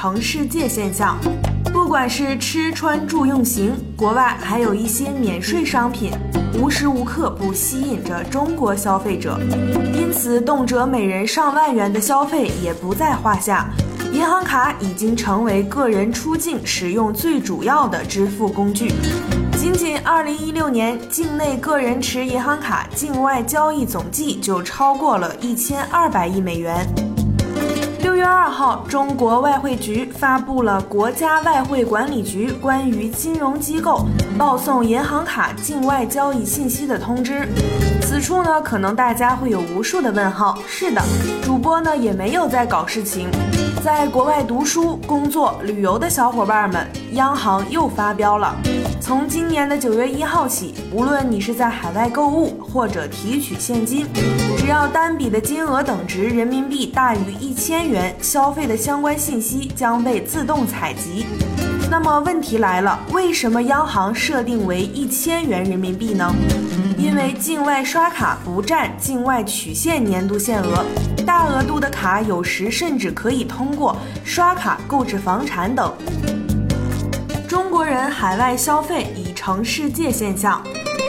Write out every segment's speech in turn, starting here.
成世界现象，不管是吃穿住用行，国外还有一些免税商品，无时无刻不吸引着中国消费者。因此，动辄每人上万元的消费也不在话下。银行卡已经成为个人出境使用最主要的支付工具。仅仅2016年，境内个人持银行卡境外交易总计就超过了一千二百亿美元。六月二号，中国外汇局发布了国家外汇管理局关于金融机构报送银行卡境外交易信息的通知。此处呢，可能大家会有无数的问号。是的，主播呢也没有在搞事情。在国外读书、工作、旅游的小伙伴们，央行又发飙了。从今年的九月一号起，无论你是在海外购物或者提取现金，只要单笔的金额等值人民币大于一千元，消费的相关信息将被自动采集。那么问题来了，为什么央行设定为一千元人民币呢？因为境外刷卡不占境外取现年度限额，大额度的卡有时甚至可以通过刷卡购置房产等。人海外消费已成世界现象，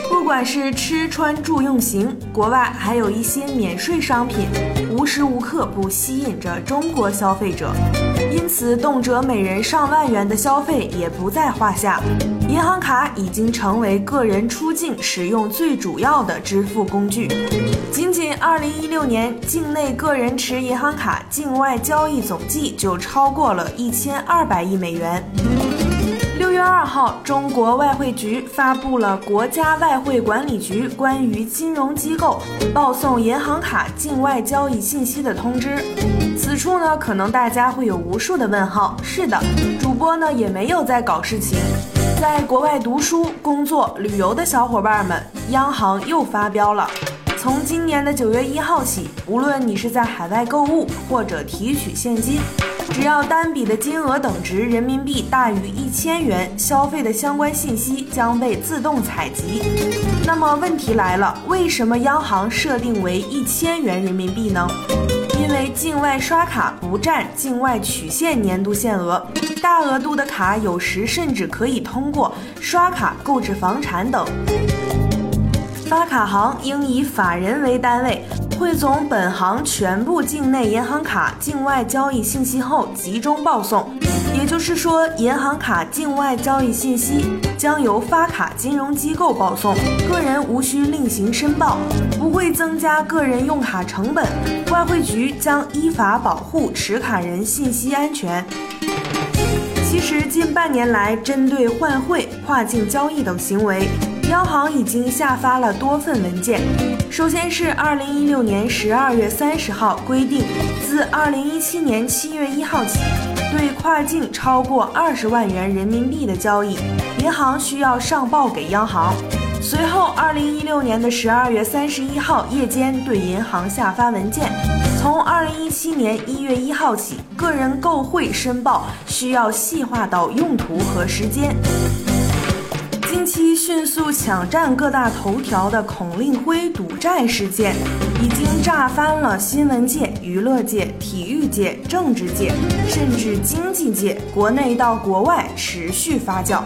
不管是吃穿住用行，国外还有一些免税商品，无时无刻不吸引着中国消费者。因此，动辄每人上万元的消费也不在话下。银行卡已经成为个人出境使用最主要的支付工具。仅仅2016年，境内个人持银行卡境外交易总计就超过了一千二百亿美元。月二号，中国外汇局发布了国家外汇管理局关于金融机构报送银行卡境外交易信息的通知。此处呢，可能大家会有无数的问号。是的，主播呢也没有在搞事情。在国外读书、工作、旅游的小伙伴们，央行又发飙了。从今年的九月一号起，无论你是在海外购物或者提取现金，只要单笔的金额等值人民币大于一千元，消费的相关信息将被自动采集。那么问题来了，为什么央行设定为一千元人民币呢？因为境外刷卡不占境外取现年度限额，大额度的卡有时甚至可以通过刷卡购置房产等。发卡行应以法人为单位，汇总本行全部境内银行卡境外交易信息后集中报送。也就是说，银行卡境外交易信息将由发卡金融机构报送，个人无需另行申报，不会增加个人用卡成本。外汇局将依法保护持卡人信息安全。其实，近半年来，针对换汇、跨境交易等行为，央行已经下发了多份文件。首先是二零一六年十二月三十号规定，自二零一七年七月一号起，对跨境超过二十万元人民币的交易，银行需要上报给央行。随后，二零一六年的十二月三十一号夜间对银行下发文件，从二零一七年一月一号起，个人购汇申报需要细化到用途和时间。近期迅速抢占各大头条的孔令辉赌债事件，已经炸翻了新闻界、娱乐界、体育界、政治界，甚至经济界，国内到国外持续发酵。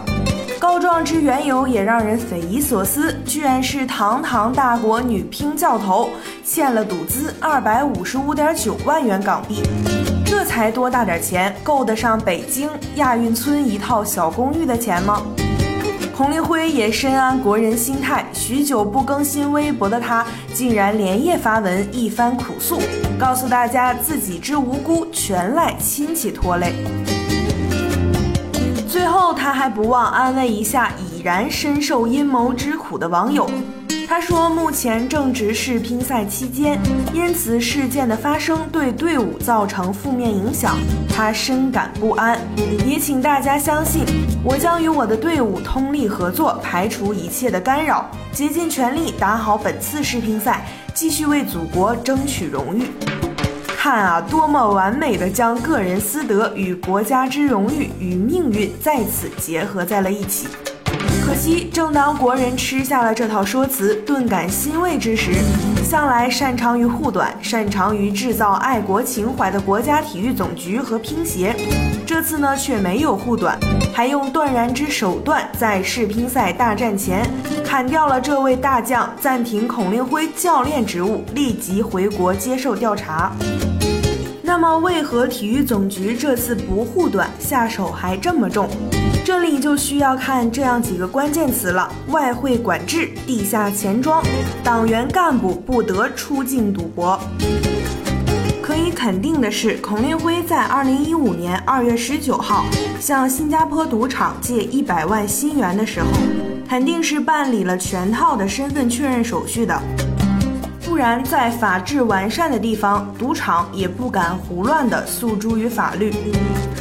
告状之缘由也让人匪夷所思，居然是堂堂大国女乒教头欠了赌资二百五十五点九万元港币，这才多大点钱，够得上北京亚运村一套小公寓的钱吗？孔令辉也深谙国人心态，许久不更新微博的他，竟然连夜发文一番苦诉，告诉大家自己之无辜全赖亲戚拖累。后，他还不忘安慰一下已然深受阴谋之苦的网友。他说，目前正值世乒赛期间，因此事件的发生对队伍造成负面影响，他深感不安。也请大家相信，我将与我的队伍通力合作，排除一切的干扰，竭尽全力打好本次世乒赛，继续为祖国争取荣誉。看啊，多么完美的将个人私德与国家之荣誉与命运在此结合在了一起。可惜，正当国人吃下了这套说辞，顿感欣慰之时，向来擅长于护短、擅长于制造爱国情怀的国家体育总局和乒协，这次呢却没有护短，还用断然之手段，在世乒赛大战前砍掉了这位大将，暂停孔令辉教练职务，立即回国接受调查。那么，为何体育总局这次不护短，下手还这么重？这里就需要看这样几个关键词了：外汇管制、地下钱庄、党员干部不得出境赌博。可以肯定的是，孔令辉在二零一五年二月十九号向新加坡赌场借一百万新元的时候，肯定是办理了全套的身份确认手续的。不然，在法制完善的地方，赌场也不敢胡乱的诉诸于法律。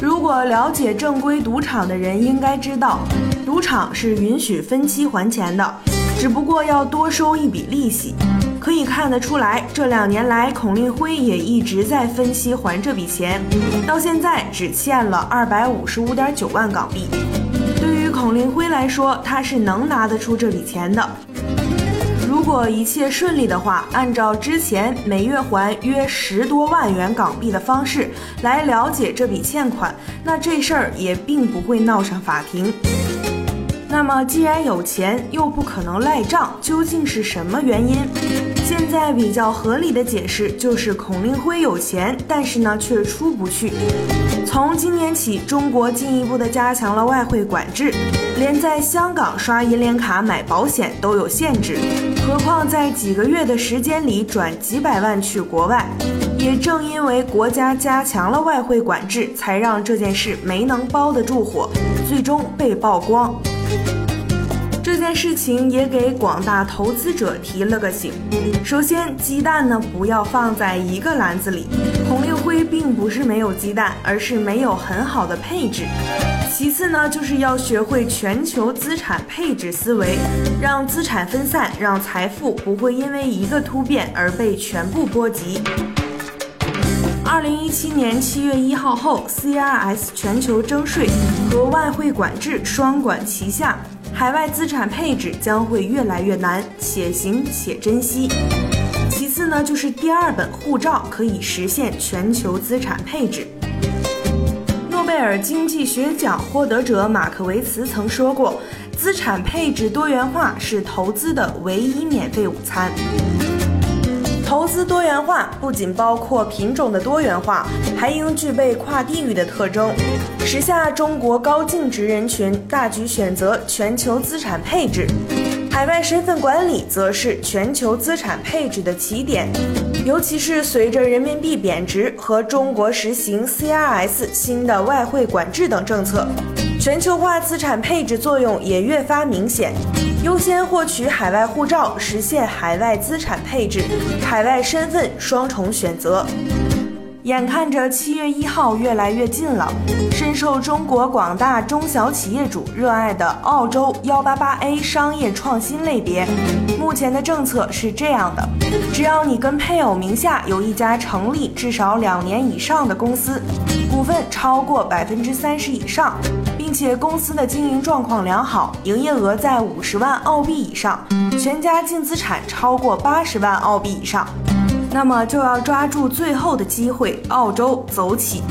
如果了解正规赌场的人应该知道，赌场是允许分期还钱的，只不过要多收一笔利息。可以看得出来，这两年来，孔令辉也一直在分期还这笔钱，到现在只欠了二百五十五点九万港币。对于孔令辉来说，他是能拿得出这笔钱的。如果一切顺利的话，按照之前每月还约十多万元港币的方式来了解这笔欠款，那这事儿也并不会闹上法庭。那么既然有钱又不可能赖账，究竟是什么原因？现在比较合理的解释就是孔令辉有钱，但是呢却出不去。从今年起，中国进一步的加强了外汇管制，连在香港刷银联卡买保险都有限制。何况在几个月的时间里转几百万去国外，也正因为国家加强了外汇管制，才让这件事没能包得住火，最终被曝光。这件事情也给广大投资者提了个醒：首先，鸡蛋呢不要放在一个篮子里。孔令辉并不是没有鸡蛋，而是没有很好的配置。其次呢，就是要学会全球资产配置思维，让资产分散，让财富不会因为一个突变而被全部波及。二零一七年七月一号后，CRS 全球征税和外汇管制双管齐下，海外资产配置将会越来越难，且行且珍惜。其次呢，就是第二本护照可以实现全球资产配置。诺贝尔经济学奖获得者马克维茨曾说过：“资产配置多元化是投资的唯一免费午餐。”投资多元化不仅包括品种的多元化，还应具备跨地域的特征。时下中国高净值人群大举选择全球资产配置。海外身份管理则是全球资产配置的起点，尤其是随着人民币贬值和中国实行 CRS 新的外汇管制等政策，全球化资产配置作用也越发明显。优先获取海外护照，实现海外资产配置、海外身份双重选择。眼看着七月一号越来越近了，深受中国广大中小企业主热爱的澳洲幺八八 A 商业创新类别，目前的政策是这样的：只要你跟配偶名下有一家成立至少两年以上的公司，股份超过百分之三十以上，且公司的经营状况良好，营业额在五十万澳币以上，全家净资产超过八十万澳币以上。那么就要抓住最后的机会，澳洲走起！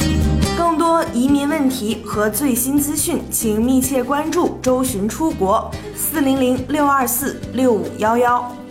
更多移民问题和最新资讯，请密切关注周巡出国四零零六二四六五幺幺。